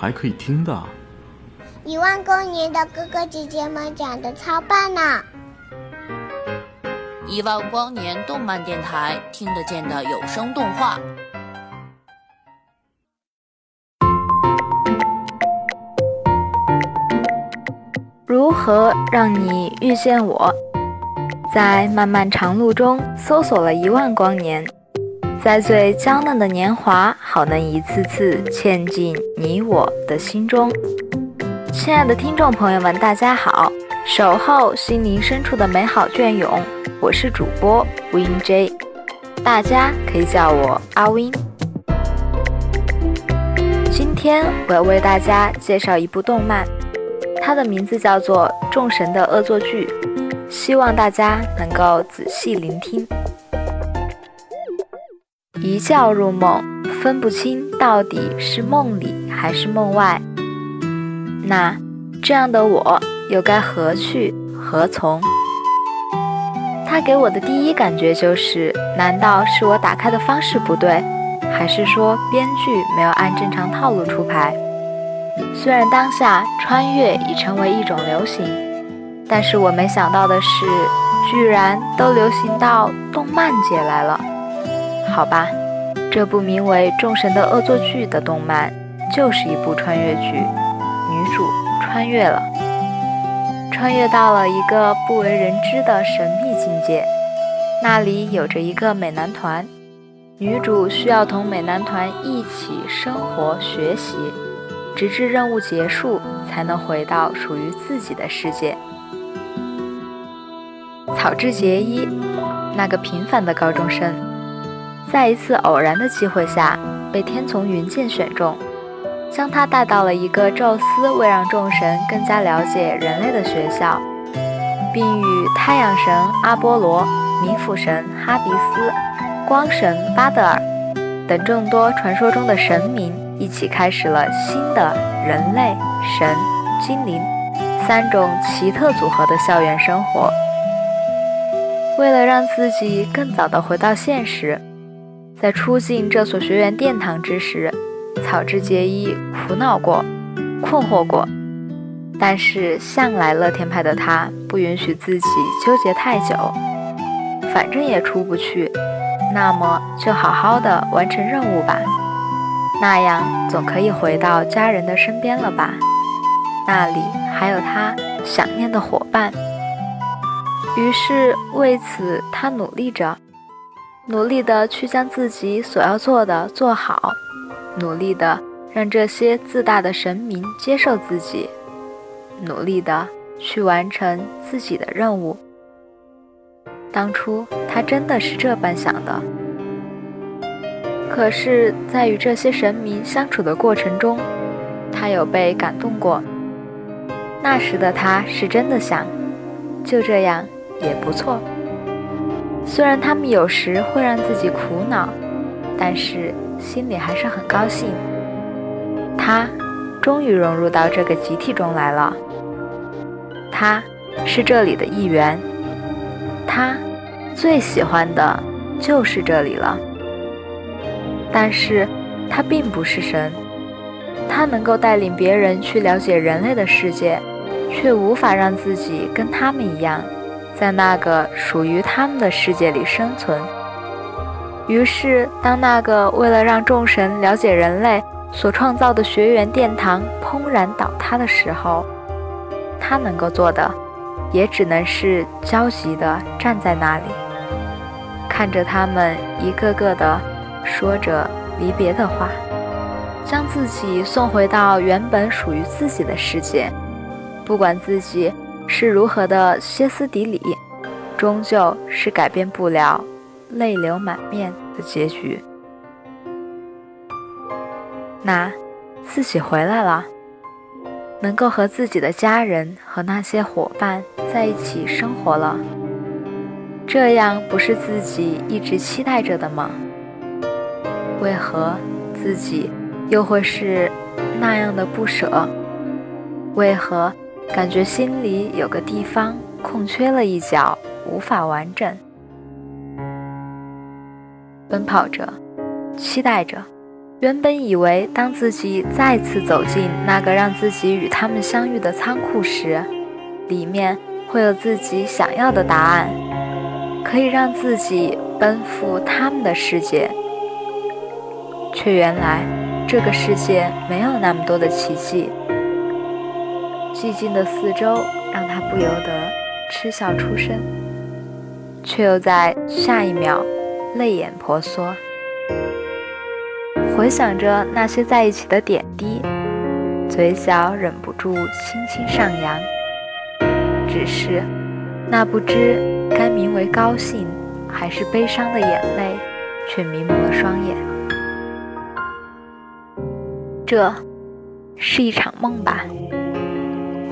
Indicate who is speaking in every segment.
Speaker 1: 还可以听的？
Speaker 2: 一万光年的哥哥姐姐们讲的超棒呢！
Speaker 3: 一万光年动漫电台听得见的有声动画。
Speaker 4: 如何让你遇见我？在漫漫长路中搜索了一万光年。在最娇嫩的年华，好能一次次嵌进你我的心中。亲爱的听众朋友们，大家好！守候心灵深处的美好隽永，我是主播 Win J，大家可以叫我阿 Win。今天我要为大家介绍一部动漫，它的名字叫做《众神的恶作剧》，希望大家能够仔细聆听。一觉入梦，分不清到底是梦里还是梦外。那这样的我又该何去何从？他给我的第一感觉就是：难道是我打开的方式不对，还是说编剧没有按正常套路出牌？虽然当下穿越已成为一种流行，但是我没想到的是，居然都流行到动漫界来了。好吧，这部名为《众神的恶作剧》的动漫就是一部穿越剧，女主穿越了，穿越到了一个不为人知的神秘境界，那里有着一个美男团，女主需要同美男团一起生活学习，直至任务结束才能回到属于自己的世界。草之结衣，那个平凡的高中生。在一次偶然的机会下，被天从云剑选中，将他带到了一个宙斯为让众神更加了解人类的学校，并与太阳神阿波罗、冥府神哈迪斯、光神巴德尔等众多传说中的神明一起开始了新的人类、神、精灵三种奇特组合的校园生活。为了让自己更早地回到现实。在出进这所学院殿堂之时，草之结衣苦恼过，困惑过，但是向来乐天派的他不允许自己纠结太久，反正也出不去，那么就好好的完成任务吧，那样总可以回到家人的身边了吧，那里还有他想念的伙伴。于是为此，他努力着。努力的去将自己所要做的做好，努力的让这些自大的神明接受自己，努力的去完成自己的任务。当初他真的是这般想的。可是，在与这些神明相处的过程中，他有被感动过。那时的他是真的想，就这样也不错。虽然他们有时会让自己苦恼，但是心里还是很高兴。他终于融入到这个集体中来了。他是这里的一员。他最喜欢的就是这里了。但是，他并不是神。他能够带领别人去了解人类的世界，却无法让自己跟他们一样。在那个属于他们的世界里生存。于是，当那个为了让众神了解人类所创造的学园殿堂砰然倒塌的时候，他能够做的，也只能是焦急地站在那里，看着他们一个个的说着离别的话，将自己送回到原本属于自己的世界，不管自己。是如何的歇斯底里，终究是改变不了泪流满面的结局。那自己回来了，能够和自己的家人和那些伙伴在一起生活了。这样不是自己一直期待着的吗？为何自己又会是那样的不舍？为何感觉心里有个地方空缺了一角，无法完整？奔跑着，期待着。原本以为，当自己再次走进那个让自己与他们相遇的仓库时，里面会有自己想要的答案，可以让自己奔赴他们的世界。却原来，这个世界没有那么多的奇迹。寂静的四周让他不由得嗤笑出声，却又在下一秒泪眼婆娑。回想着那些在一起的点滴，嘴角忍不住轻轻上扬。只是，那不知该名为高兴还是悲伤的眼泪，却迷蒙了双眼。这，是一场梦吧？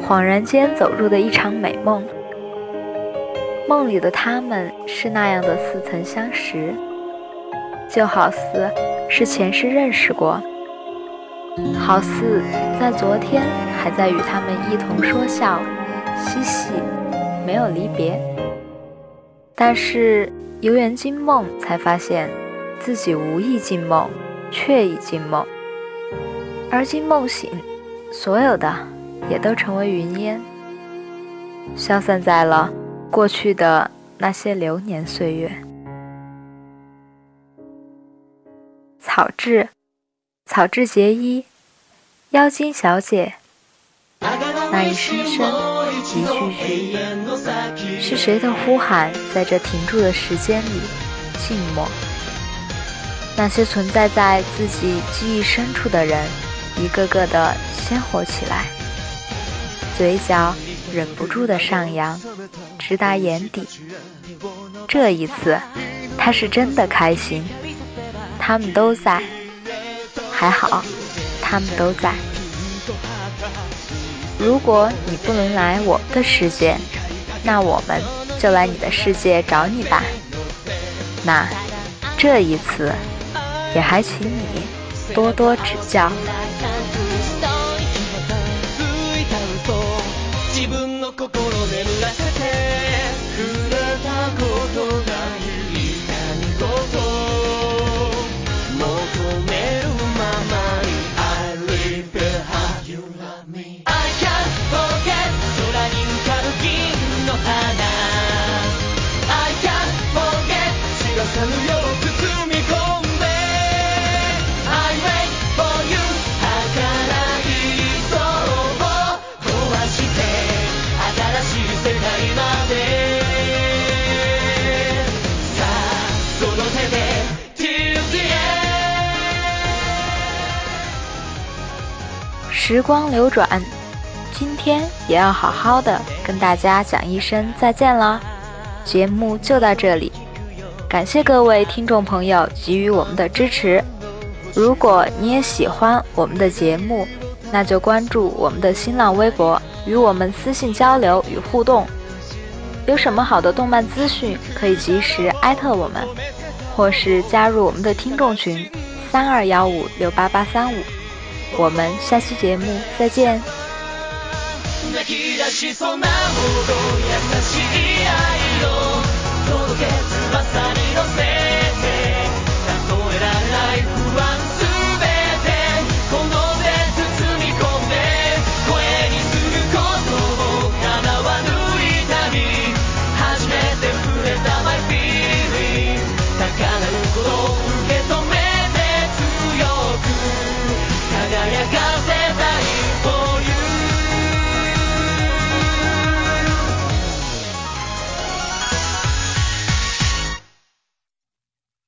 Speaker 4: 恍然间走入的一场美梦。梦里的他们是那样的似曾相识，就好似……是前世认识过，好似在昨天还在与他们一同说笑、嬉戏，没有离别。但是游园惊梦，才发现自己无意惊梦，却已惊梦。而今梦醒，所有的也都成为云烟，消散在了过去的那些流年岁月。草雉，草雉结衣，妖精小姐。那一声声，一句句，是谁的呼喊？在这停住的时间里，静默。那些存在在自己记忆深处的人，一个个的鲜活起来，嘴角忍不住的上扬，直达眼底。这一次，他是真的开心。他们都在，还好，他们都在。如果你不能来我的世界，那我们就来你的世界找你吧。那这一次，也还请你多多指教。时光流转，今天也要好好的跟大家讲一声再见了。节目就到这里，感谢各位听众朋友给予我们的支持。如果你也喜欢我们的节目，那就关注我们的新浪微博，与我们私信交流与互动。有什么好的动漫资讯，可以及时艾特我们，或是加入我们的听众群：三二幺五六八八三五。我们下期节目再见。